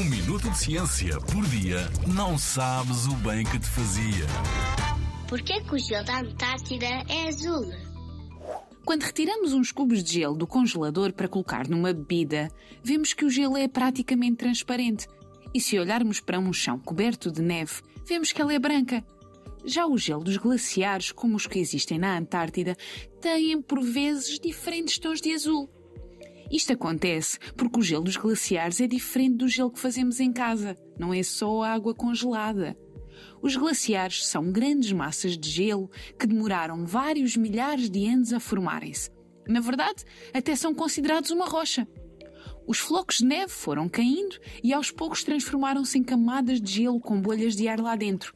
Um minuto de ciência por dia não sabes o bem que te fazia. Porquê que o gelo da Antártida é azul? Quando retiramos uns cubos de gelo do congelador para colocar numa bebida, vemos que o gelo é praticamente transparente. E se olharmos para um chão coberto de neve, vemos que ela é branca. Já o gelo dos glaciares, como os que existem na Antártida, têm por vezes diferentes tons de azul. Isto acontece porque o gelo dos glaciares é diferente do gelo que fazemos em casa, não é só água congelada. Os glaciares são grandes massas de gelo que demoraram vários milhares de anos a formarem-se. Na verdade, até são considerados uma rocha. Os flocos de neve foram caindo e aos poucos transformaram-se em camadas de gelo com bolhas de ar lá dentro.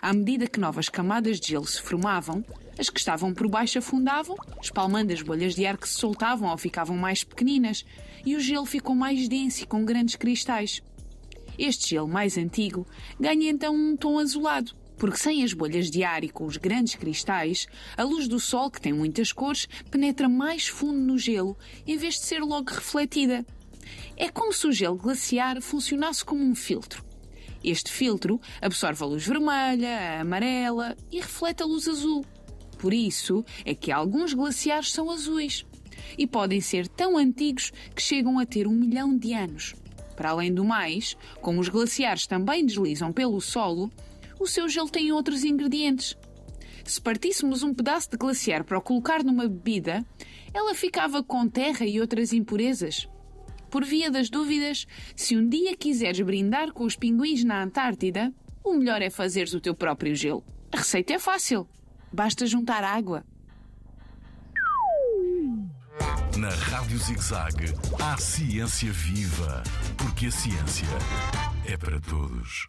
À medida que novas camadas de gelo se formavam, as que estavam por baixo afundavam, espalmando as bolhas de ar que se soltavam ou ficavam mais pequeninas, e o gelo ficou mais denso e com grandes cristais. Este gelo mais antigo ganha então um tom azulado, porque sem as bolhas de ar e com os grandes cristais, a luz do sol, que tem muitas cores, penetra mais fundo no gelo em vez de ser logo refletida. É como se o gelo glaciar funcionasse como um filtro. Este filtro absorve a luz vermelha, a amarela e reflete a luz azul. Por isso é que alguns glaciares são azuis e podem ser tão antigos que chegam a ter um milhão de anos. Para além do mais, como os glaciares também deslizam pelo solo, o seu gelo tem outros ingredientes. Se partíssemos um pedaço de glaciar para o colocar numa bebida, ela ficava com terra e outras impurezas. Por via das dúvidas, se um dia quiseres brindar com os pinguins na Antártida, o melhor é fazeres o teu próprio gelo. A receita é fácil. Basta juntar água. Na Rádio ZigZag, há ciência viva, porque a ciência é para todos.